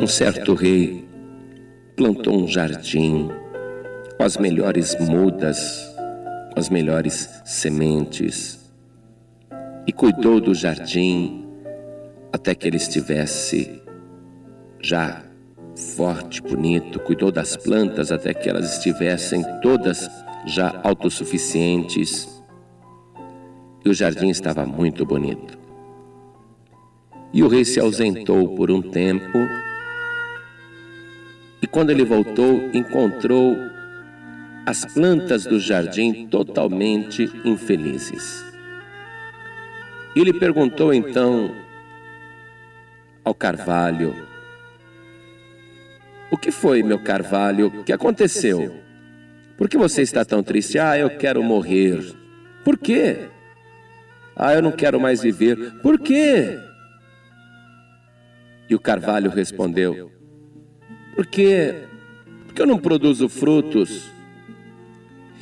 Um certo rei plantou um jardim com as melhores mudas, com as melhores sementes e cuidou do jardim até que ele estivesse já forte, bonito, cuidou das plantas até que elas estivessem todas já autossuficientes. E o jardim estava muito bonito. E o rei se ausentou por um tempo e quando ele voltou, encontrou as plantas do jardim totalmente infelizes. Ele perguntou então ao carvalho: O que foi, meu carvalho? O que aconteceu? Por que você está tão triste? Ah, eu quero morrer. Por quê? Ah, eu não quero mais viver. Por quê? E o carvalho respondeu: porque, porque eu não produzo frutos.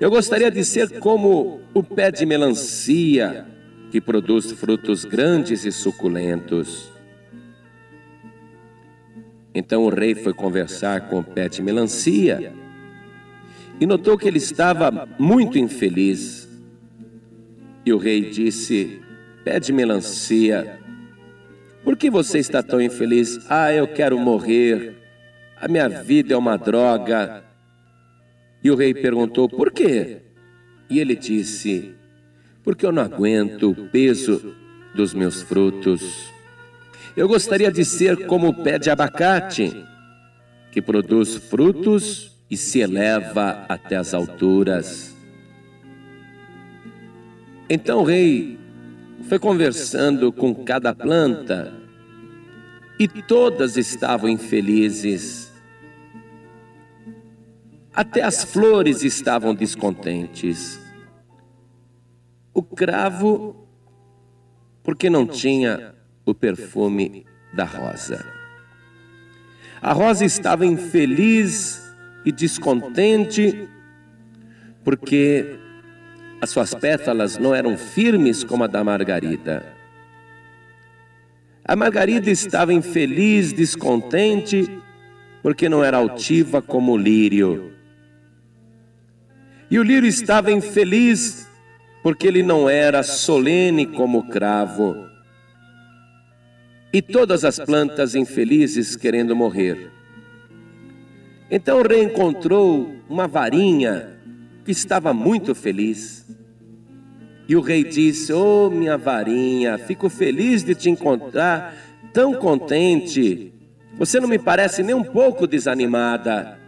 Eu gostaria de ser como o pé de melancia, que produz frutos grandes e suculentos. Então o rei foi conversar com o pé de melancia e notou que ele estava muito infeliz. E o rei disse: Pé de melancia, por que você está tão infeliz? Ah, eu quero morrer. A minha vida é uma droga. E o rei perguntou: Por quê? E ele disse: Porque eu não aguento o peso dos meus frutos. Eu gostaria de ser como o pé de abacate, que produz frutos e se eleva até as alturas. Então o rei foi conversando com cada planta e todas estavam infelizes. Até as flores estavam descontentes. O cravo, porque não tinha o perfume da rosa. A rosa estava infeliz e descontente, porque as suas pétalas não eram firmes como a da margarida. A margarida estava infeliz, descontente, porque não era altiva como o lírio. E o lírio estava infeliz porque ele não era solene como o cravo. E todas as plantas infelizes querendo morrer. Então o rei encontrou uma varinha que estava muito feliz. E o rei disse: Oh, minha varinha, fico feliz de te encontrar tão contente. Você não me parece nem um pouco desanimada.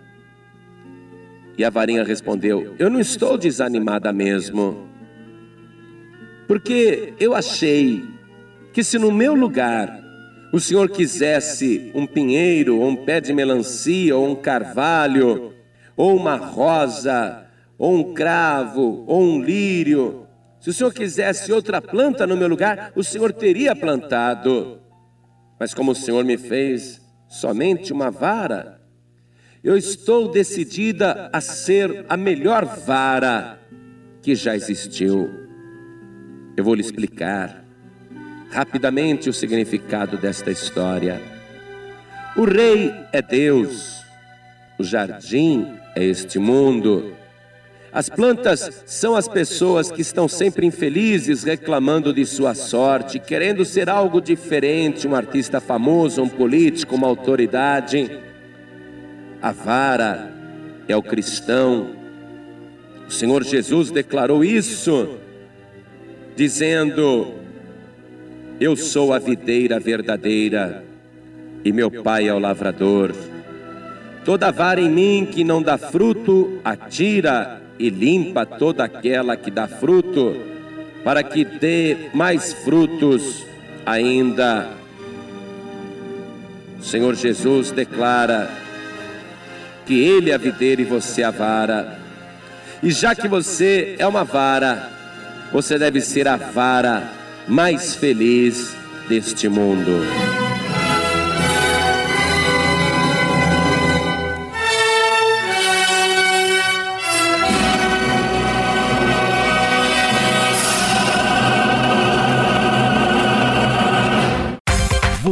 E a varinha respondeu: Eu não estou desanimada mesmo. Porque eu achei que se no meu lugar o Senhor quisesse um pinheiro, ou um pé de melancia, ou um carvalho, ou uma rosa, ou um cravo, ou um lírio, se o Senhor quisesse outra planta no meu lugar, o Senhor teria plantado. Mas como o Senhor me fez somente uma vara, eu estou decidida a ser a melhor vara que já existiu. Eu vou lhe explicar rapidamente o significado desta história. O rei é Deus, o jardim é este mundo. As plantas são as pessoas que estão sempre infelizes, reclamando de sua sorte, querendo ser algo diferente, um artista famoso, um político, uma autoridade. A vara é o cristão. O Senhor Jesus declarou isso, dizendo: Eu sou a videira verdadeira e meu Pai é o lavrador. Toda vara em mim que não dá fruto, atira e limpa toda aquela que dá fruto, para que dê mais frutos ainda. O Senhor Jesus declara: que ele é a videira e você a vara. E já que você é uma vara, você deve ser a vara mais feliz deste mundo.